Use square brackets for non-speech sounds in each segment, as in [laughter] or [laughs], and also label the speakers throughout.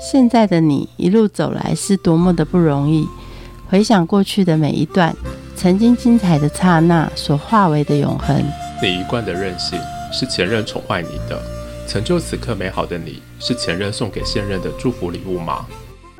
Speaker 1: 现在的你一路走来是多么的不容易。回想过去的每一段，曾经精彩的刹那所化为的永恒。
Speaker 2: 你一贯的任性是前任宠坏你的，成就此刻美好的你是前任送给现任的祝福礼物吗？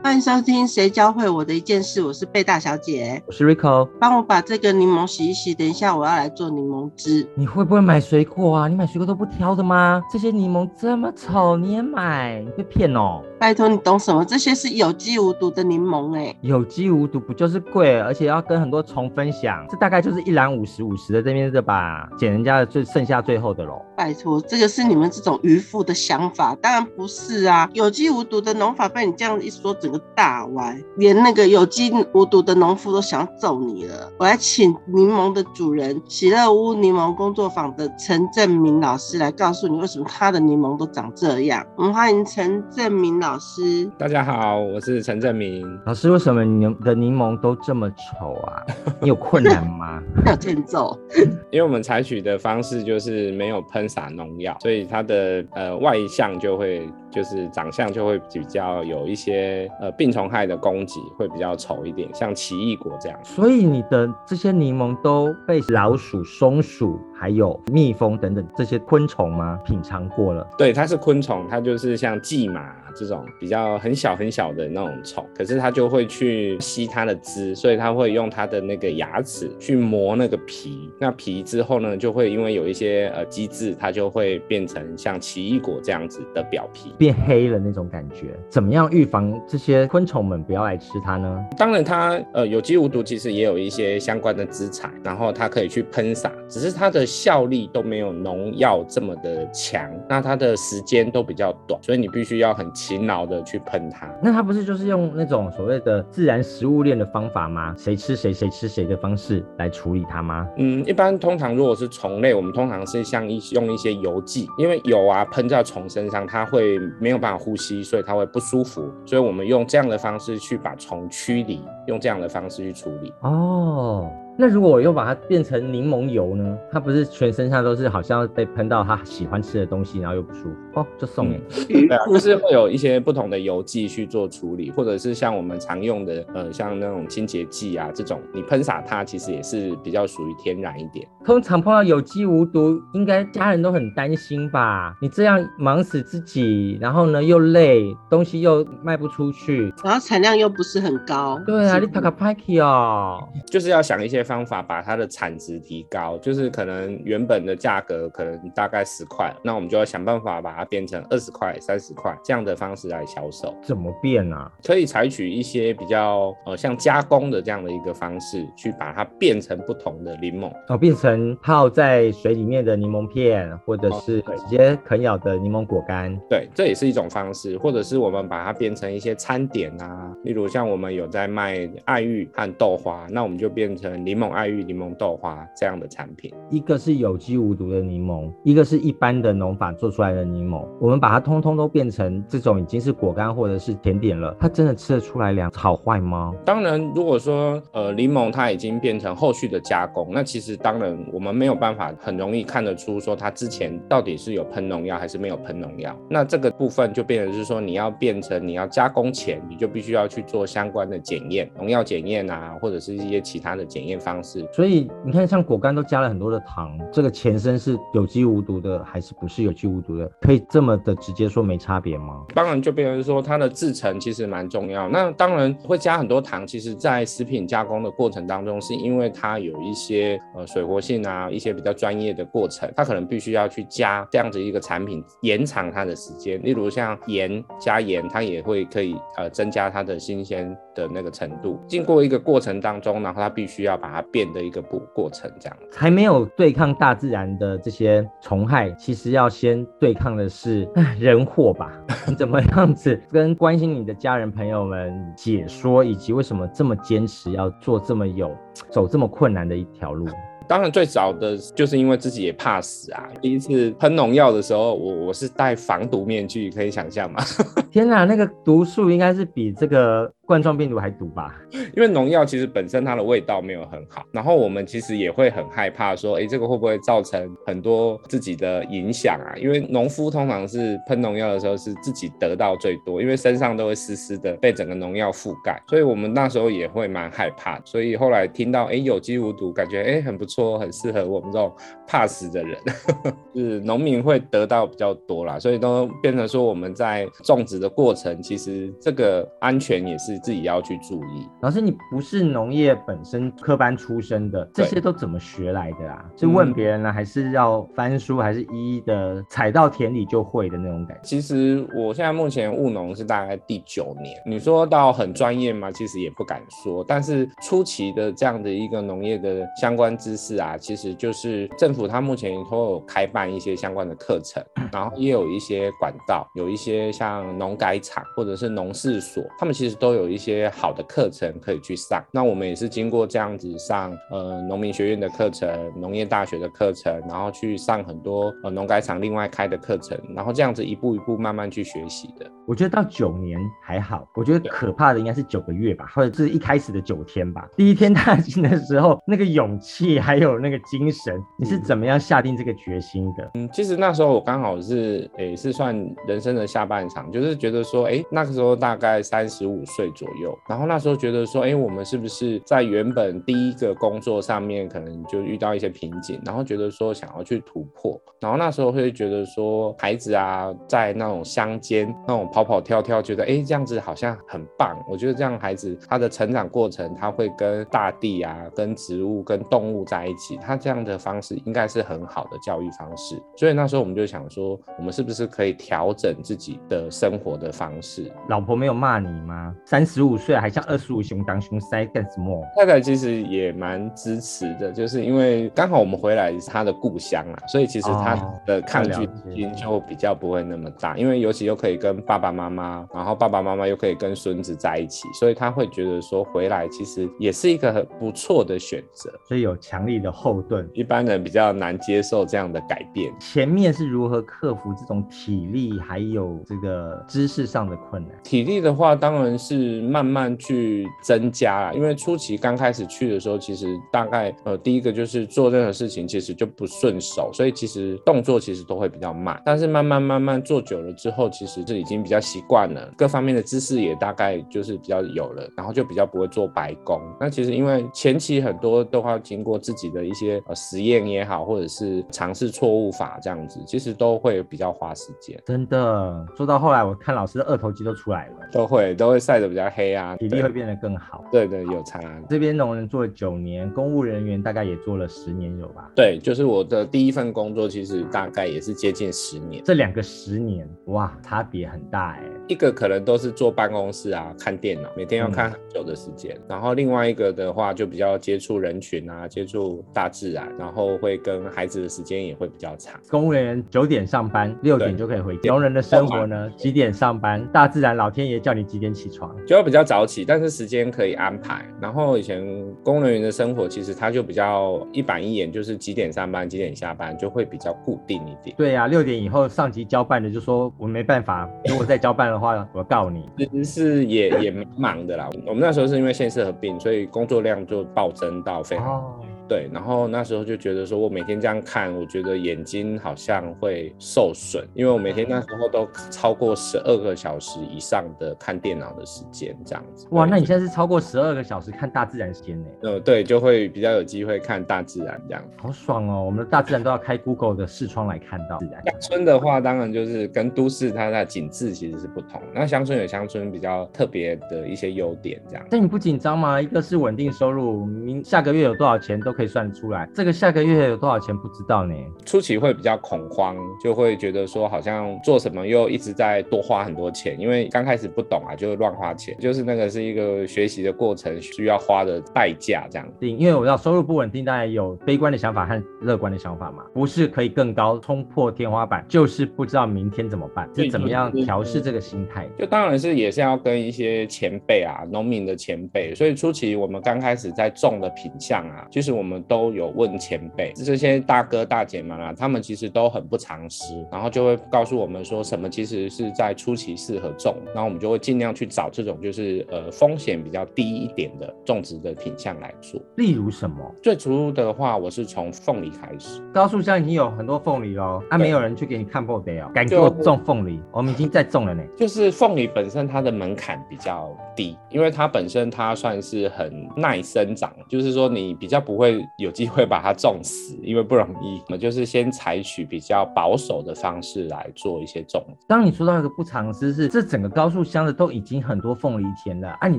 Speaker 3: 欢迎收听《谁教会我的一件事》，我是贝大小姐，
Speaker 4: 我是 Rico，
Speaker 3: 帮我把这个柠檬洗一洗，等一下我要来做柠檬汁。
Speaker 4: 你会不会买水果啊？你买水果都不挑的吗？这些柠檬这么丑，你也买？你被骗哦！
Speaker 3: 拜托，你懂什么？这些是有机无毒的柠檬哎，
Speaker 4: 有机无毒不就是贵，而且要跟很多虫分享？这大概就是一篮五十五十的这边的吧，捡人家的最剩下最后的喽。
Speaker 3: 拜托，这个是你们这种渔夫的想法，当然不是啊！有机无毒的农法被你这样一说，整个大歪，连那个有机无毒的农夫都想揍你了。我来请柠檬的主人喜乐屋柠檬工作坊的陈正明老师来告诉你，为什么他的柠檬都长这样。我们欢迎陈正明老。老师，
Speaker 5: 大家好，我是陈正明
Speaker 4: 老师。为什么你的柠檬都这么丑啊？[laughs] 你有困难吗？
Speaker 3: 要欠揍。[laughs]
Speaker 5: 因为我们采取的方式就是没有喷洒农药，所以它的呃外向就会就是长相就会比较有一些呃病虫害的攻击，会比较丑一点，像奇异果这样。
Speaker 4: 所以你的这些柠檬都被老鼠、松鼠还有蜜蜂等等这些昆虫吗？品尝过了？
Speaker 5: 对，它是昆虫，它就是像蓟马这种。比较很小很小的那种虫，可是它就会去吸它的汁，所以它会用它的那个牙齿去磨那个皮。那皮之后呢，就会因为有一些呃机制，它就会变成像奇异果这样子的表皮，
Speaker 4: 变黑了那种感觉。怎么样预防这些昆虫们不要来吃它呢？
Speaker 5: 当然，它呃有机无毒，其实也有一些相关的资产，然后它可以去喷洒，只是它的效力都没有农药这么的强，那它的时间都比较短，所以你必须要很勤劳。的去喷它，
Speaker 4: 那它不是就是用那种所谓的自然食物链的方法吗？谁吃谁，谁吃谁的方式来处理它吗？
Speaker 5: 嗯，一般通常如果是虫类，我们通常是像一用一些油剂，因为油啊喷在虫身上，它会没有办法呼吸，所以它会不舒服，所以我们用这样的方式去把虫驱离，用这样的方式去处理。
Speaker 4: 哦。那如果我又把它变成柠檬油呢？它不是全身上都是好像被喷到它喜欢吃的东西，然后又不舒服哦，就送你。
Speaker 5: 对啊，[laughs] 就是会有一些不同的油剂去做处理，或者是像我们常用的呃，像那种清洁剂啊这种，你喷洒它其实也是比较属于天然一点。
Speaker 4: 通常碰到有机无毒，应该家人都很担心吧？你这样忙死自己，然后呢又累，东西又卖不出去，
Speaker 3: 然后产量又不是很高。
Speaker 4: 对啊，你拍个拍起哦，
Speaker 5: 就是要想一些。方法把它的产值提高，就是可能原本的价格可能大概十块，那我们就要想办法把它变成二十块、三十块这样的方式来销售。
Speaker 4: 怎么变啊？
Speaker 5: 可以采取一些比较呃像加工的这样的一个方式，去把它变成不同的柠檬
Speaker 4: 哦，变成泡在水里面的柠檬片，或者是直接啃咬的柠檬果干。
Speaker 5: 对，这也是一种方式，或者是我们把它变成一些餐点啊，例如像我们有在卖爱玉和豆花，那我们就变成柠。柠檬爱玉柠檬豆花这样的产品，
Speaker 4: 一个是有机无毒的柠檬，一个是一般的农法做出来的柠檬。我们把它通通都变成这种已经是果干或者是甜点了，它真的吃得出来两好坏吗？
Speaker 5: 当然，如果说呃柠檬它已经变成后续的加工，那其实当然我们没有办法很容易看得出说它之前到底是有喷农药还是没有喷农药。那这个部分就变成是说你要变成你要加工前，你就必须要去做相关的检验，农药检验啊，或者是一些其他的检验方。方式，
Speaker 4: 所以你看，像果干都加了很多的糖，这个前身是有机无毒的，还是不是有机无毒的？可以这么的直接说没差别吗？
Speaker 5: 当然，就变成说它的制成其实蛮重要。那当然会加很多糖，其实在食品加工的过程当中，是因为它有一些呃水活性啊，一些比较专业的过程，它可能必须要去加这样子一个产品，延长它的时间。例如像盐加盐，它也会可以呃增加它的新鲜的那个程度。经过一个过程当中，然后它必须要把它。变的一个过过程，这样
Speaker 4: 还没有对抗大自然的这些虫害，其实要先对抗的是 [laughs] 人祸吧？你怎么样子跟关心你的家人朋友们解说，以及为什么这么坚持要做这么有走这么困难的一条路？
Speaker 5: 当然，最早的就是因为自己也怕死啊。第一次喷农药的时候，我我是戴防毒面具，可以想象吗？[laughs]
Speaker 4: 天哪，那个毒素应该是比这个。冠状病毒还毒吧？
Speaker 5: 因为农药其实本身它的味道没有很好，然后我们其实也会很害怕说，哎，这个会不会造成很多自己的影响啊？因为农夫通常是喷农药的时候是自己得到最多，因为身上都会湿湿的被整个农药覆盖，所以我们那时候也会蛮害怕。所以后来听到哎有机无毒，感觉哎很不错，很适合我们这种怕死的人，[laughs] 是农民会得到比较多啦，所以都变成说我们在种植的过程，其实这个安全也是自己要去注意。
Speaker 4: 老师，你不是农业本身科班出身的，这些都怎么学来的啊？是问别人呢，还是要翻书，还是一一的踩到田里就会的那种感觉？
Speaker 5: 其实我现在目前务农是大概第九年，你说到很专业吗？其实也不敢说，但是初期的这样的一个农业的相关知识啊，其实就是政府它目前都有开办一些相关的课程，然后也有一些管道，有一些像农改场或者是农事所，他们其实都有一些好的课程可以去上。那我们也是经过这样子上呃农民学院的课程、农业大学的课程，然后去上很多呃农改场另外开的课程，然后这样子一步一步慢慢去学习的。
Speaker 4: 我觉得到九年还好，我觉得可怕的应该是九个月吧，或者是一开始的九天吧。第一天踏进的时候，那个勇气还有那个精神，你是怎么样下定这个决心的？
Speaker 5: 嗯，其实那时候我刚好是诶是算人生的下半场，就是觉得说，诶那个时候大概三十五岁左右，然后那时候觉得说，诶我们是不是在原本第一个工作上面可能就遇到一些瓶颈，然后觉得说想要去突破，然后那时候会觉得说，孩子啊，在那种乡间那种跑跑跳跳，觉得诶这样子好像很棒。我觉得这样孩子他的成长过程，他会跟大地啊、跟植物、跟动物在一起，他这样的方式应该是很好的教育方式。所以那时候我们就想说，我们是不是可以调整自己的生活的方式？
Speaker 4: 老婆没有骂你吗？三十五岁还像二十五熊当熊塞干什么？
Speaker 5: 太太其实也蛮支持的，就是因为刚好我们回来是他的故乡啊，所以其实他的抗拒心就比较不会那么大，因为尤其又可以跟爸爸妈妈，然后爸爸妈妈又可以跟孙子在一起，所以他会觉得说回来其实也是一个很不错的选择，
Speaker 4: 所以有强力的后盾。
Speaker 5: 一般人比较难接受这样的改变。
Speaker 4: 前面是如何克服这种体力还有这个知识上的困难？
Speaker 5: 体力的话，当然是慢慢去增加啦，因为初期刚开始去的时候，其实大概呃第一个就是做任何事情其实就不顺手，所以其实动作其实都会比较慢。但是慢慢慢慢做久了之后，其实是已经比较习惯了，各方面的知识也大概就是比较有了，然后就比较不会做白工。那其实因为前期很多都要经过自己的一些呃实验也好，或者是尝试错误法这样子，其实都会比较花时间。
Speaker 4: 真的，做到后来我看老师的二头肌都出来了，
Speaker 5: 都会都会晒得比较黑啊，
Speaker 4: 体力会变得更好。
Speaker 5: 对对，有差。
Speaker 4: 这边农人做了九年，公务人员大概也做了十年有吧？
Speaker 5: 对，就是我的第一份工作，其实大概也是接近十年。
Speaker 4: 这两个十年，哇，差别很大哎。
Speaker 5: 一个可能都是坐办公室啊，看电脑，每天要看很久的时间。然后另外一个的话，就比较接触人群啊，接触大自然，然后会跟孩子的时间也会比较长。
Speaker 4: 公务人员九点上班，六点就可以回家。农人的生活呢？几点上班？大自然老天爷叫你几点起床？
Speaker 5: 就要比较早起，但是时间可以安排。然后以前工人员的生活其实他就比较一板一眼，就是几点上班，几点下班，就会比较固定一点。
Speaker 4: 对呀，六点以后上级交办的就说我没办法，如果再交办的话，[laughs] 我告你。
Speaker 5: 其实是也也蛮忙的啦。我们那时候是因为县市合并，所以工作量就暴增到非常。对，然后那时候就觉得说，我每天这样看，我觉得眼睛好像会受损，因为我每天那时候都超过十二个小时以上的看电脑的时间，这样子。
Speaker 4: 哇，那你现在是超过十二个小时看大自然时间呢？
Speaker 5: 呃，对，就会比较有机会看大自然这样。
Speaker 4: 好爽哦！我们的大自然都要开 Google 的视窗来看到。
Speaker 5: 乡村的话，当然就是跟都市它的景致其实是不同。那乡村有乡村比较特别的一些优点，这样。
Speaker 4: 但你不紧张吗？一个是稳定收入，明下个月有多少钱都可以算出来。这个下个月有多少钱不知道呢？
Speaker 5: 初期会比较恐慌，就会觉得说好像做什么又一直在多花很多钱，因为刚开始不懂啊，就乱花钱，就是那个是一个学习的过程，需要花的代价这样。
Speaker 4: 因为我知道收入不稳定，当然有悲观的想法和乐观的想法嘛，不是可以更高冲破天花板，就是不知道明天怎么办，是怎么样调试这个心态？
Speaker 5: 就当然是也是要跟一些前辈啊，农民的前辈，所以初期我们刚开始在种的品相啊，就是我们。们都有问前辈，这些大哥大姐们啊，他们其实都很不常识，然后就会告诉我们说什么其实是在初期适合种，然后我们就会尽量去找这种就是呃风险比较低一点的种植的品相来做。
Speaker 4: 例如什么？
Speaker 5: 最初的话，我是从凤梨开始，
Speaker 4: 高速箱已经有很多凤梨喽，啊，没有人去给你看破得哦，敢给我种凤梨，我们已经在种了呢。[laughs]
Speaker 5: 就是凤梨本身它的门槛比较低，因为它本身它算是很耐生长，就是说你比较不会有机会把它种死，因为不容易。我们就是先采取比较保守的方式来做一些种。
Speaker 4: 当你说到一个不常识是，这整个高速箱的都已经很多凤梨田了，啊，你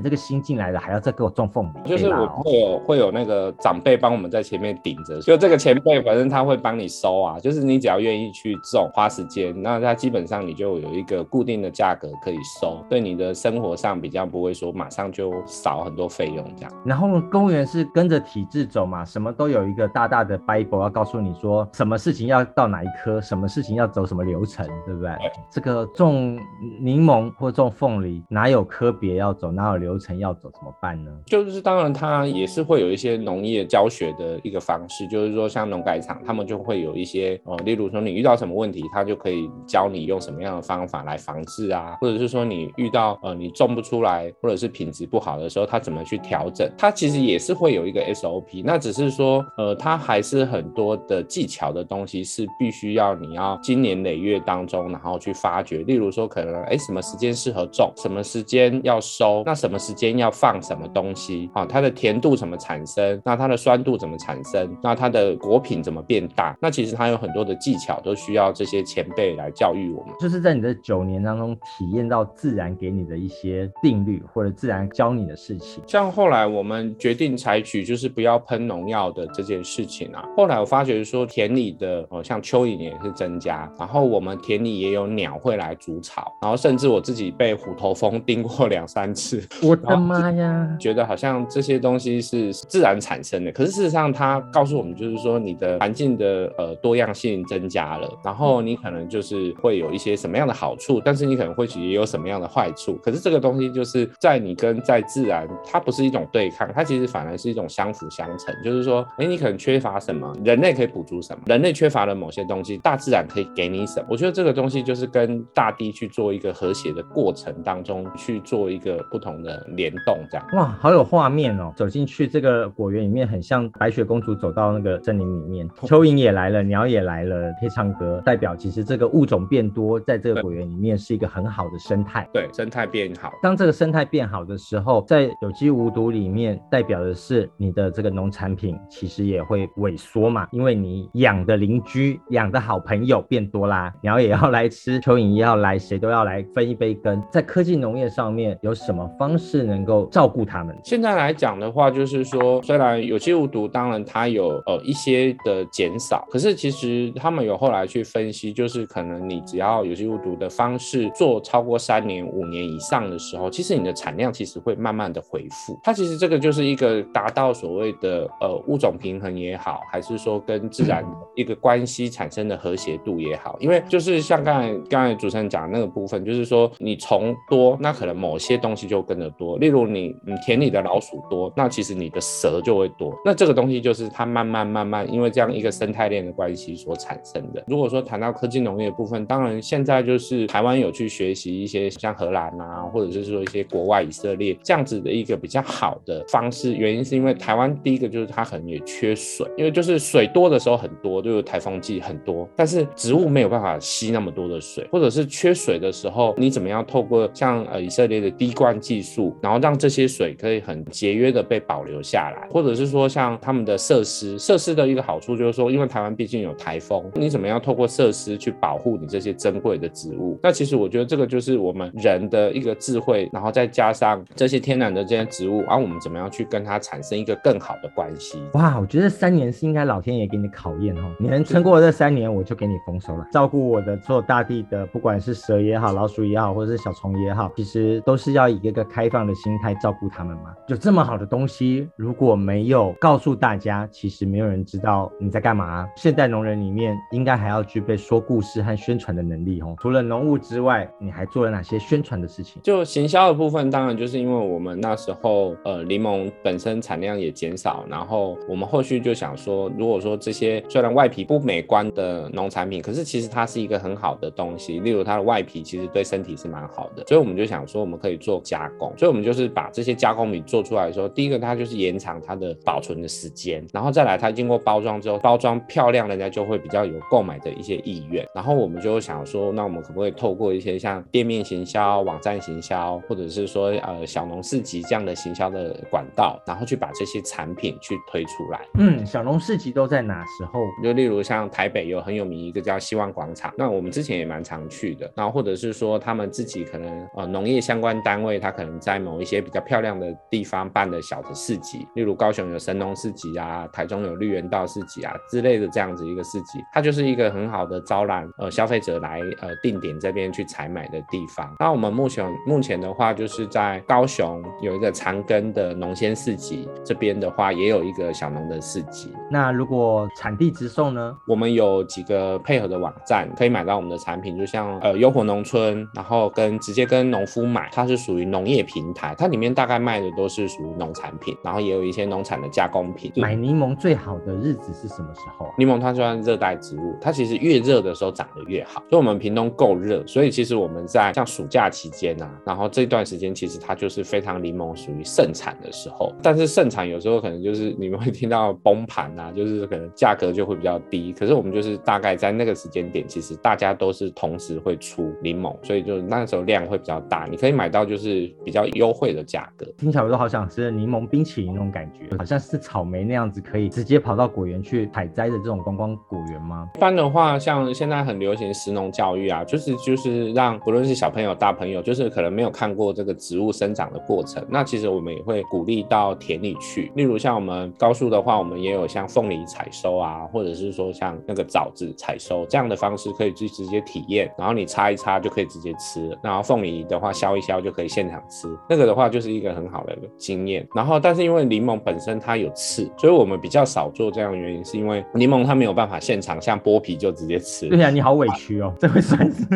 Speaker 4: 这个新进来的还要再给我种凤梨，
Speaker 5: 就是我会有会有那个长辈帮我们在前面顶着，就这个前辈反正他会帮你收啊，就是你只要愿意去种，花时间，那他基本上你就有一个固定的价格可以收，对你的生活上比较不会说马上就少很多费用这样。
Speaker 4: 然后公务员是跟着体制走嘛，什么都有一个大大的 Bible 要告诉你说，什么事情要到哪一科，什么事情要走什么流程，对不对？
Speaker 5: 对
Speaker 4: 这个种柠檬或种凤梨，哪有科别要走，哪有流程要走，怎么办呢？
Speaker 5: 就是当然，它也是会有一些农业教学的一个方式，就是说像农改场，他们就会有一些呃，例如说你遇到什么问题，他就可以教你用什么样的方法来防治啊，或者是说你遇到呃你种不出来，或者是品质不好的时候，他怎么去调整，它其实也是会有一个 SOP，那只是说呃，它还是很多的技巧的东西是必须要你要经年累月当中，然后去发掘，例如说可能哎什么时间适合种，什么时间要收，那什么时间要放什么东西啊？它的甜度怎么产生？那它的酸度怎么产生？那它的果品怎么变大？那其实它有很多的技巧，都需要这些前辈来教育我们。
Speaker 4: 就是在你的九年当中体验到自然给你的一些定律，或者自然教你的事情。
Speaker 5: 像后来我们决定采取就是不要喷农药的这件事情啊，后来我发觉说田里的呃像蚯蚓也是增加，然后我们田里也有鸟会来筑巢，然后甚至我自己被虎头蜂叮过两三次，[laughs]
Speaker 4: 我的妈呀！
Speaker 5: 觉得好像这些东西是自然产生的，可是事实上它告诉我们就是说你的环境的呃多样性增加了，然后你可能就是会有一些什么样的好处，但是你可能或许也有什么样的坏处，可是这个东西就是在你跟在自然，它不是一种对抗，它其实反而是一种相辅相成，就是说，哎，你可能缺乏什么，人类可以补足什么，人类缺乏了某些东西，大自然可以给你什么。我觉得这个东西就是跟大地去做一个和谐的过程当中去做一个不同的联动，这样。
Speaker 4: 哇，好有画面哦！走进去这个果园里面，很像白雪公主走到那个森林里面，蚯蚓也来了，鸟也来了，可以唱歌，代表其实这个物种变多，在这个果园里面是一个很好的生态。
Speaker 5: 对，生态变好。
Speaker 4: 当这个生态变好的时候，在有机无毒里面，代表的是你的这个农产品其实也会萎缩嘛，因为你养的邻居、养的好朋友变多啦，鸟也要来吃，蚯蚓也要来，谁都要来分一杯羹。在科技农业上面，有什么方式能够照顾他们？
Speaker 5: 现在来讲的话，就是说，虽然有机无毒，当然它有呃一些的减少，可是其实他们有后来去分析，就是可能你只要有机无毒的方式做超过三年、五年以上的时候，其实你的产量其实会慢慢的恢复。它其实这个就是一个达到所谓的呃物种平衡也好，还是说跟自然一个关系产生的和谐度也好，因为就是像刚才刚才主持人讲的那个部分，就是说你虫多，那可能某些东西就跟着多，例如你你田里的老鼠多，那其实你的蛇就会多，那这个东西就是它慢慢慢慢，因为这样一个生态链的关系所产生的。如果说谈到科技农业的部分，当然现在就是台湾有去学习一些像荷兰啊，或者是说一些国外以色列这样子的一个比较好的方式，原因是因为台湾第一个就是它它可能也缺水，因为就是水多的时候很多，就是台风季很多，但是植物没有办法吸那么多的水，或者是缺水的时候，你怎么样透过像呃以色列的滴灌技术，然后让这些水可以很节约的被保留下来，或者是说像他们的设施，设施的一个好处就是说，因为台湾毕竟有台风，你怎么样透过设施去保护你这些珍贵的植物？那其实我觉得这个就是我们人的一个智慧，然后再加上这些天然的这些植物，然后我们怎么样去跟它产生一个更好的关系？
Speaker 4: 哇，我觉得三年是应该老天爷给你考验哦，你能撑过这三年，我就给你丰收了。照顾我的所有大地的，不管是蛇也好，老鼠也好，或者是小虫也好，其实都是要以一个开放的心态照顾他们嘛。有这么好的东西，如果没有告诉大家，其实没有人知道你在干嘛。现代农人里面应该还要具备说故事和宣传的能力哦。除了农务之外，你还做了哪些宣传的事情？
Speaker 5: 就行销的部分，当然就是因为我们那时候呃柠檬本身产量也减少，然后后，我们后续就想说，如果说这些虽然外皮不美观的农产品，可是其实它是一个很好的东西，例如它的外皮其实对身体是蛮好的，所以我们就想说，我们可以做加工，所以我们就是把这些加工品做出来的时候，第一个它就是延长它的保存的时间，然后再来它经过包装之后，包装漂亮，人家就会比较有购买的一些意愿，然后我们就想说，那我们可不可以透过一些像店面行销、网站行销，或者是说呃小农市集这样的行销的管道，然后去把这些产品去推出来。
Speaker 4: 嗯，小农市集都在哪时候？
Speaker 5: 就例如像台北有很有名一个叫希望广场，那我们之前也蛮常去的。然后或者是说他们自己可能呃农业相关单位，他可能在某一些比较漂亮的地方办的小的市集，例如高雄有神农市集啊，台中有绿园道市集啊之类的这样子一个市集，它就是一个很好的招揽呃消费者来呃定点这边去采买的地方。那我们目前目前的话，就是在高雄有一个长庚的农鲜市集，这边的话也有一个小农的市集。
Speaker 4: 那如果产地直送呢？
Speaker 5: 我们有几个配合的网站可以买到我们的产品，就像呃优活农村，然后跟直接跟农夫买，它是属于农业平台，它里面大概卖的都是属于农产品，然后也有一些农产的加工品。
Speaker 4: 买柠檬最好的日子是什么时候？
Speaker 5: 柠檬它算热带植物，它其实越热的时候长得越好。所以我们屏东够热，所以其实我们在像暑假期间啊，然后这段时间其实它就是非常柠檬属于盛产的时候。但是盛产有时候可能就是你们会听到崩盘啊，[laughs] 就是可能价格就会比较低。可是我们就是大概在那个时间点，其实大家都是同时会出柠檬，所以就那时候量会比较大，你可以买到就是比较优惠的价格。
Speaker 4: 听起来我都好想吃柠檬冰淇淋那种感觉，好像是草莓那样子，可以直接跑到果园去采摘的这种观光果园吗？
Speaker 5: 一般的话，像现在很流行食农教育啊，就是就是让不论是小朋友、大朋友，就是可能没有看过这个植物生长的过程，那其实我们也会鼓励到田里去。例如像我们高速的话，我们也有像凤梨采收啊，或者是说像那个枣子采收这样的方式，可以去直接体验，然后你擦一擦就可以直接吃。然后凤梨的话削一削就可以现场吃，那个的话就是一个很好的经验。然后但是因为柠檬本身它有刺，所以我们比较少做这样的原因，是因为柠檬它没有办法现场像剥皮就直接吃。
Speaker 4: 对呀，你好委屈哦，这会算是。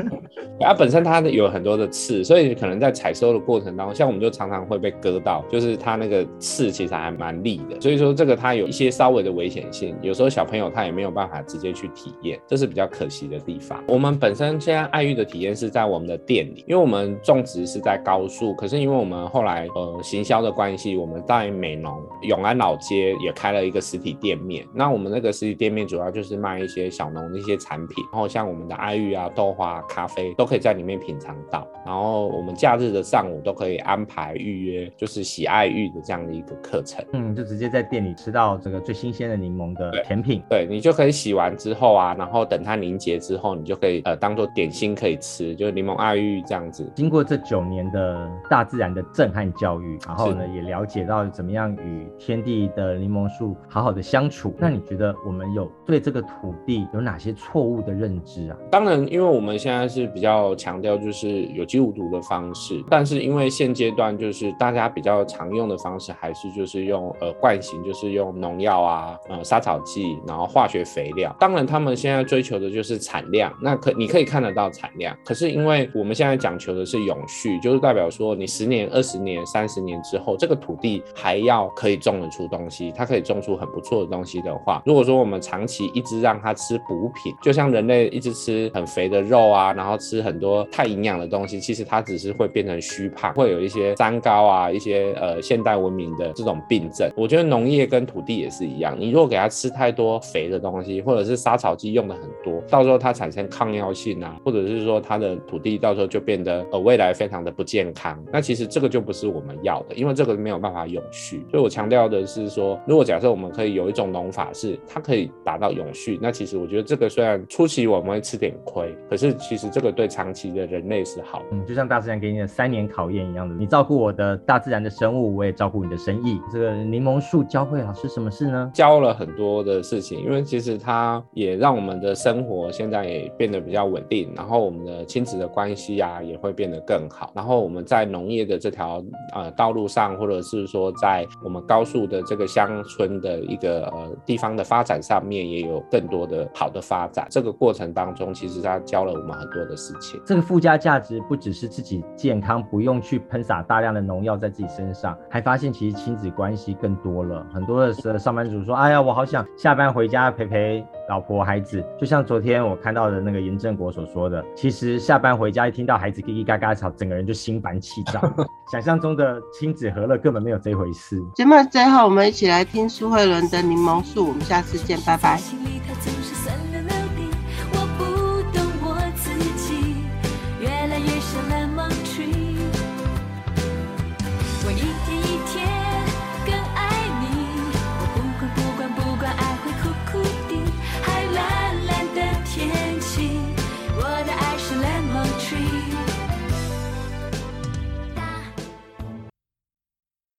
Speaker 5: 它本身它有很多的刺，所以可能在采收的过程当中，像我们就常常会被割到，就是它那个刺其实还蛮利的，所以说这个它有一些稍微的危险性，有时候小朋友他也没有办法直接去体验，这是比较可惜的地方。我们本身现在爱玉的体验是在我们的店里，因为我们种植是在高速，可是因为我们后来呃行销的关系，我们在美浓永安老街也开了一个实体店面，那我们那个实体店面主要就是卖一些小农的一些产品，然后像我们的爱玉啊、豆花、咖啡都可以在里面品尝到，然后我们假日的上午都可以安排预约，就是喜爱玉的这样的一个课程。
Speaker 4: 嗯，就直接在店里吃到这个最新鲜的柠檬的甜品。
Speaker 5: 对你就可以洗完之后啊，然后等它凝结之后，你就可以呃当做点心可以吃，就是柠檬爱玉这样子。
Speaker 4: 经过这九年的大自然的震撼教育，然后呢也了解到怎么样与天地的柠檬树好好的相处。那你觉得我们有对这个土地有哪些错误的认知啊？
Speaker 5: 当然，因为我们现在是比较强调就是有机无毒的方式，但是因为现阶段就是大家比较常用的方式还是就是用呃惯性，就是用农药啊、呃杀草剂，然后化学肥料。当然，他们现在追求的就是产量，那可你可以看得到产量。可是因为我们现在讲求的是永续，就是代表说你十年、二十年、三十年之后，这个土地还要可以种得出东西，它可以种出很不错的东西的话，如果说我们长期一直让它吃补品，就像人类一直吃很肥的肉啊，然后吃很多太营养的东西，其实它只是会变成虚胖，会有一些三高啊，一些呃现代文明的这种病症。我觉得农业跟土地也是一样，你如果给它吃太多肥的东西，或者是杀草剂用的很多，到时候它产生抗药性啊，或者是说它的土地到时候就变得呃未来非常的不健康。那其实这个就不是我们要的，因为这个没有办法永续。所以我强调的是说，如果假设我们可以有一种农法是它可以达到永续，那其实我觉得这个虽然初期我们会吃点亏，可是其实这个对长期的人类是好。
Speaker 4: 嗯，就像大自然给你的三年考验一样的，你照顾我的大自然的生物，我也照顾你的生意。这个柠檬树教会老师什么事呢？
Speaker 5: 教了很多的事情，因为其实它也让我们的生活现在也变得比较稳定，然后我们的亲子的关系啊也会变得更好。然后我们在农业的这条呃道路上，或者是说在我们高速的这个乡村的一个呃地方的发展上面，也有更多的好的发展。这个过程当中，其实它教了我们很多的事情。
Speaker 4: 这个附加价值不只是自己健康，不用去喷洒大量的农药在自己身上，还发现其实亲子关系更多了。很多的上班族说，哎呀，我好想下班回家陪陪老婆孩子。就像昨天我看到的那个严正国所说的，其实下班回家一听到孩子叽叽嘎嘎吵，整个人就心烦气躁。[laughs] 想象中的亲子和乐根本没有这回事。
Speaker 3: 节目最后，我们一起来听苏慧伦的《柠檬树》。我们下次见，拜拜。